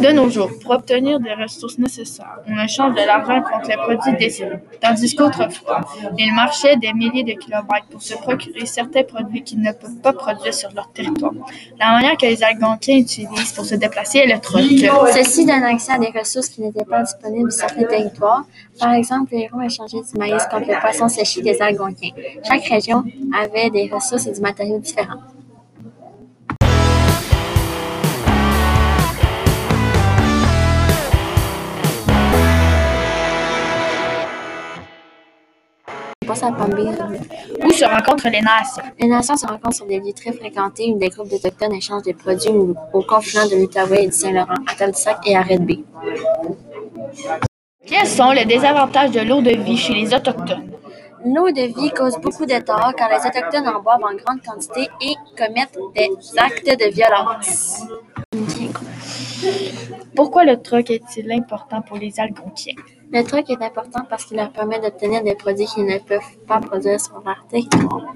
De nos jours, pour obtenir des ressources nécessaires, on échange de l'argent contre les produits désirés, tandis qu'autrefois, ils marchaient des milliers de kilomètres pour se procurer certains produits qu'ils ne peuvent pas produire sur leur territoire. La manière que les Algonquins utilisent pour se déplacer est le troc. Ceci donne accès à des ressources qui n'étaient pas disponibles sur certains territoires. Par exemple, les Hurons échangeaient du maïs contre le poisson séché des Algonquins. Chaque région avait des ressources et du matériau différents. Où se rencontrent les nations? Les nations se rencontrent sur des lieux très fréquentés où des groupes d'Autochtones échangent des produits aux confluents de l'Outaouais et du Saint-Laurent, à Tadoussac et à Red Bay. Quels sont les désavantages de l'eau de vie chez les Autochtones? L'eau de vie cause beaucoup de tort car les Autochtones en boivent en grande quantité et commettent des actes de violence. Pourquoi le troc est-il important pour les Algonquiens? Le troc est important parce qu'il leur permet d'obtenir des produits qu'ils ne peuvent pas produire sur leur territoire.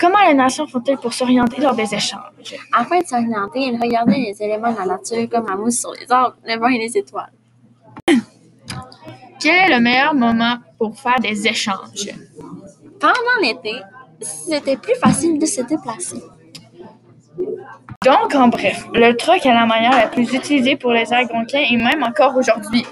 Comment les nations font-elles pour s'orienter lors des échanges? Afin de s'orienter, ils regardaient les éléments de la nature comme la mousse sur les arbres, le vent et les étoiles. Quel est le meilleur moment pour faire des échanges? Pendant l'été, c'était plus facile de se déplacer. Donc, en bref, le troc est la manière la plus utilisée pour les Algonquins et même encore aujourd'hui.